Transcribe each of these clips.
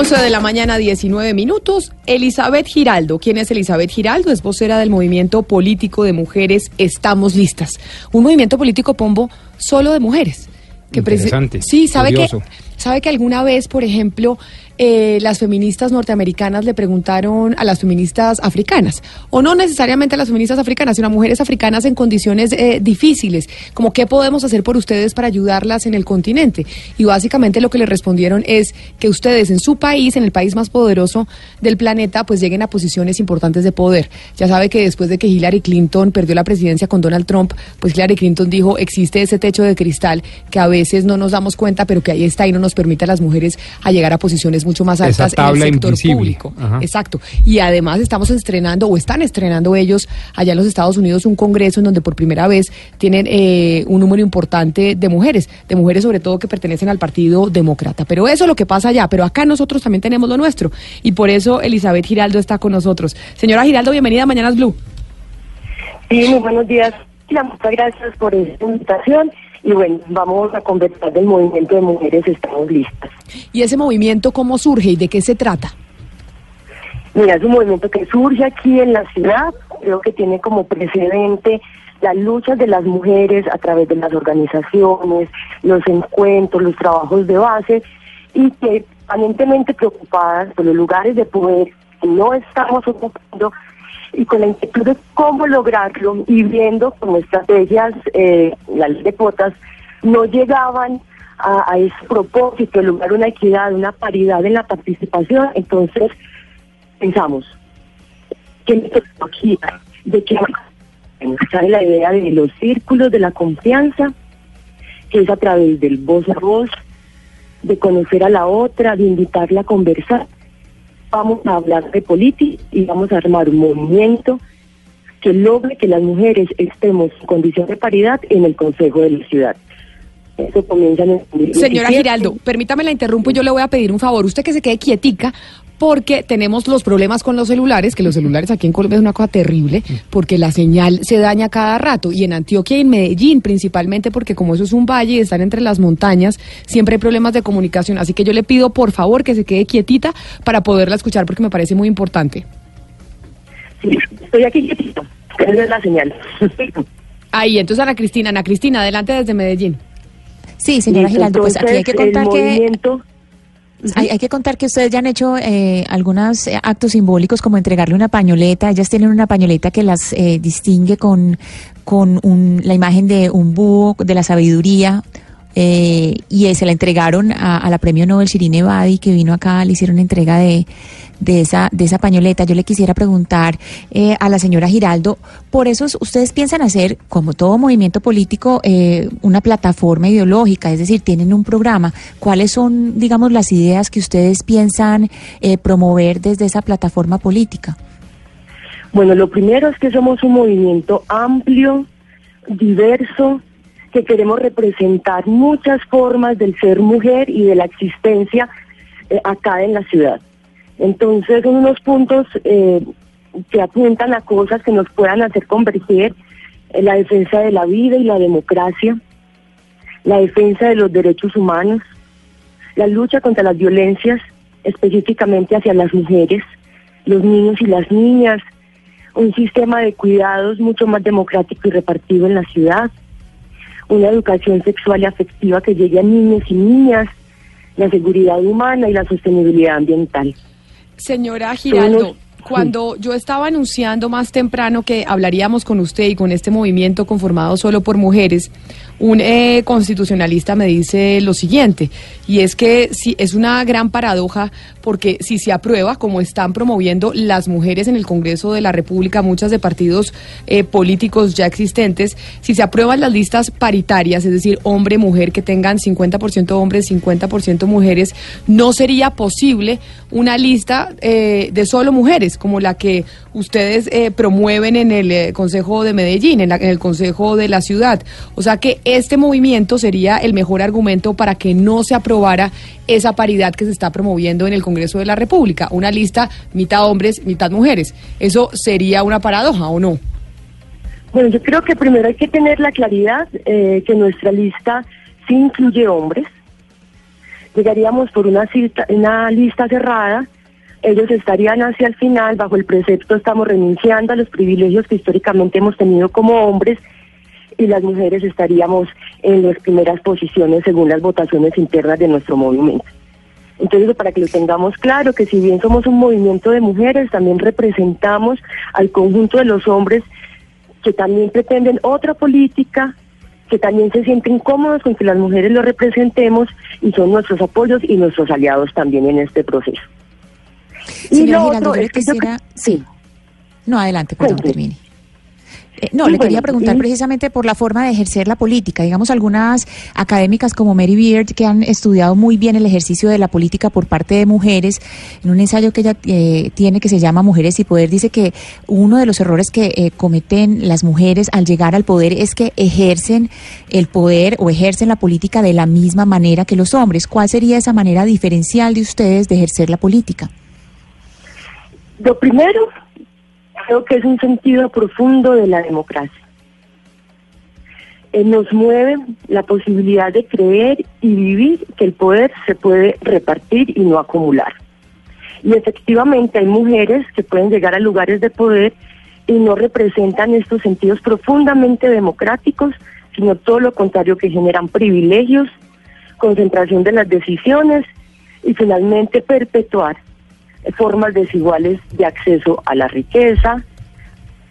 11 de la mañana, 19 minutos. Elizabeth Giraldo. ¿Quién es Elizabeth Giraldo? Es vocera del movimiento político de mujeres Estamos Listas. Un movimiento político, Pombo, solo de mujeres. Que Interesante. Sí, sabe que, sabe que alguna vez, por ejemplo, eh, las feministas norteamericanas le preguntaron a las feministas africanas, o no necesariamente a las feministas africanas, sino a mujeres africanas en condiciones eh, difíciles, como qué podemos hacer por ustedes para ayudarlas en el continente. Y básicamente lo que le respondieron es que ustedes en su país, en el país más poderoso del planeta, pues lleguen a posiciones importantes de poder. Ya sabe que después de que Hillary Clinton perdió la presidencia con Donald Trump, pues Hillary Clinton dijo, existe ese techo de cristal que a veces no nos damos cuenta, pero que ahí está y no nos permite a las mujeres a llegar a posiciones mucho más Esa altas en el sector invisible. público. Ajá. Exacto. Y además estamos estrenando, o están estrenando ellos allá en los Estados Unidos, un congreso en donde por primera vez tienen eh, un número importante de mujeres, de mujeres sobre todo que pertenecen al Partido Demócrata. Pero eso es lo que pasa allá, pero acá nosotros también tenemos lo nuestro. Y por eso Elizabeth Giraldo está con nosotros. Señora Giraldo, bienvenida a Mañanas Blue. Sí, muy buenos días. Muchas gracias por esta invitación. Y bueno, vamos a conversar del movimiento de mujeres Estamos Listas. ¿Y ese movimiento cómo surge y de qué se trata? Mira, es un movimiento que surge aquí en la ciudad, creo que tiene como precedente las luchas de las mujeres a través de las organizaciones, los encuentros, los trabajos de base, y que permanentemente preocupadas por los lugares de poder no estamos ocupando y con la inquietud de cómo lograrlo y viendo como estrategias, eh, de cuotas, no llegaban a, ese propósito lograr una equidad, una paridad en la participación, entonces pensamos que metodología de que sale la idea de los círculos de la confianza, que es a través del voz a voz, de conocer a la otra, de invitarla a conversar. Vamos a hablar de política y vamos a armar un movimiento que logre que las mujeres estemos en condición de paridad en el Consejo de la Ciudad. Eso comienza en el Señora 2017. Giraldo, permítame la interrumpo y yo le voy a pedir un favor. Usted que se quede quietica porque tenemos los problemas con los celulares, que los celulares aquí en Colombia es una cosa terrible, porque la señal se daña cada rato. Y en Antioquia y en Medellín principalmente, porque como eso es un valle y están entre las montañas, siempre hay problemas de comunicación. Así que yo le pido por favor que se quede quietita para poderla escuchar porque me parece muy importante. Sí, estoy aquí quietito. Esa es la señal. Ahí, entonces Ana Cristina, Ana Cristina, adelante desde Medellín. Sí, señora Giraldo, pues aquí hay que contar el que movimiento- hay, hay que contar que ustedes ya han hecho eh, algunos eh, actos simbólicos como entregarle una pañoleta. Ellas tienen una pañoleta que las eh, distingue con con un- la imagen de un búho de la sabiduría. Eh, y eh, se la entregaron a, la premio Nobel Shirine Badi que vino acá, le hicieron entrega de, de esa de esa pañoleta. Yo le quisiera preguntar eh, a la señora Giraldo, por eso ustedes piensan hacer, como todo movimiento político, eh, una plataforma ideológica, es decir, tienen un programa. ¿Cuáles son, digamos, las ideas que ustedes piensan eh, promover desde esa plataforma política? Bueno, lo primero es que somos un movimiento amplio, diverso, que queremos representar muchas formas del ser mujer y de la existencia eh, acá en la ciudad. Entonces, son unos puntos eh, que apuntan a cosas que nos puedan hacer converger en la defensa de la vida y la democracia, la defensa de los derechos humanos, la lucha contra las violencias, específicamente hacia las mujeres, los niños y las niñas, un sistema de cuidados mucho más democrático y repartido en la ciudad, una educación sexual y afectiva que llegue a niños y niñas, la seguridad humana y la sostenibilidad ambiental. Señora Giraldo, Cuando yo estaba anunciando más temprano que hablaríamos con usted y con este movimiento conformado solo por mujeres, un eh, constitucionalista me dice lo siguiente, y es que si, es una gran paradoja porque si se aprueba, como están promoviendo las mujeres en el Congreso de la República, muchas de partidos eh, políticos ya existentes, si se aprueban las listas paritarias, es decir, hombre-mujer, que tengan 50% hombres, 50% mujeres, no sería posible una lista eh, de solo mujeres, como la que ustedes eh, promueven en el eh, Consejo de Medellín, en, en, el Consejo de la Ciudad. O sea que este movimiento sería el mejor argumento para que no se aprobara esa paridad que se está promoviendo en el Congreso de la República, una lista mitad hombres, mitad mujeres. ¿Eso sería una paradoja o no? Bueno, yo creo que primero hay que tener la claridad eh, que nuestra lista sí incluye hombres. Llegaríamos por una, cita, una lista cerrada, ellos estarían hacia el final, bajo el precepto estamos renunciando a los privilegios que históricamente hemos tenido como hombres y las mujeres estaríamos en las primeras posiciones según las votaciones internas de nuestro movimiento. Entonces, para que lo tengamos claro, que si bien somos un movimiento de mujeres, también representamos al conjunto de los hombres que también pretenden otra política, que también se sienten cómodos con que las mujeres lo representemos y son nuestros apoyos y nuestros aliados también en este proceso. Señora y lo Giraldo, otro es que quisiera... yo... Sí. No, adelante, perdón, termine. Eh, no, sí, le quería preguntar precisamente por la forma de ejercer la política. Digamos, algunas académicas como Mary Beard, que han estudiado muy bien el ejercicio de la política por parte de mujeres, en un ensayo que ella eh, tiene que se llama Mujeres y Poder, dice que uno de los errores que eh, cometen las mujeres al llegar al poder es que ejercen el poder o ejercen la política de la misma manera que los hombres. ¿Cuál sería esa manera diferencial de ustedes de ejercer la política? Lo primero creo que es un sentido profundo de la democracia. Eh, nos mueve la posibilidad de creer y vivir que el poder se puede repartir y no acumular. Y efectivamente hay mujeres que pueden llegar a lugares de poder y no representan estos sentidos profundamente democráticos, sino todo lo contrario, que generan privilegios, concentración de las decisiones y finalmente perpetuar formas desiguales de acceso a la riqueza,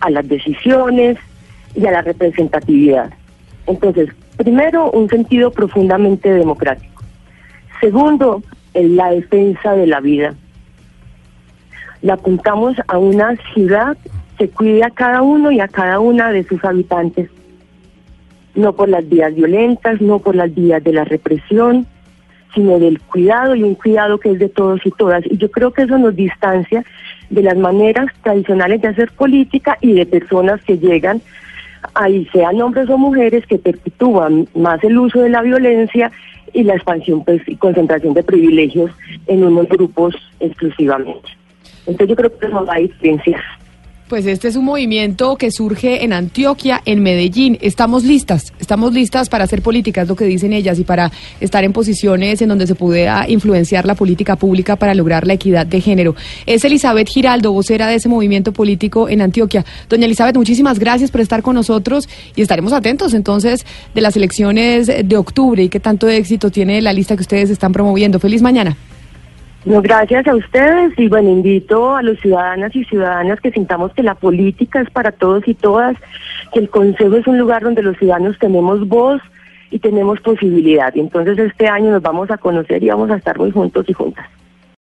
a las decisiones y a la representatividad. Entonces, primero, un sentido profundamente democrático. Segundo, la defensa de la vida. La apuntamos a una ciudad que cuide a cada uno y a cada una de sus habitantes, no por las vías violentas, no por las vías de la represión, sino del cuidado y un cuidado que es de todos y todas. Y yo creo que eso nos distancia de las maneras tradicionales de hacer política y de personas que llegan, ahí sean hombres o mujeres, que perpetúan más el uso de la violencia y la expansión pues, y concentración de privilegios en unos grupos exclusivamente. Entonces yo creo que eso va a diferenciar. Pues este es un movimiento que surge en Antioquia, en Medellín. Estamos listas, estamos listas para hacer políticas, lo que dicen ellas, y para estar en posiciones en donde se pueda influenciar la política pública para lograr la equidad de género. Es Elizabeth Giraldo, vocera de ese movimiento político en Antioquia. Doña Elizabeth, muchísimas gracias por estar con nosotros y estaremos atentos entonces de las elecciones de octubre y qué tanto éxito tiene la lista que ustedes están promoviendo. Feliz mañana. No, gracias a ustedes y bueno, invito a los ciudadanas y ciudadanas que sintamos que la política es para todos y todas, que el Consejo es un lugar donde los ciudadanos tenemos voz y tenemos posibilidad. Y entonces este año nos vamos a conocer y vamos a estar muy juntos y juntas.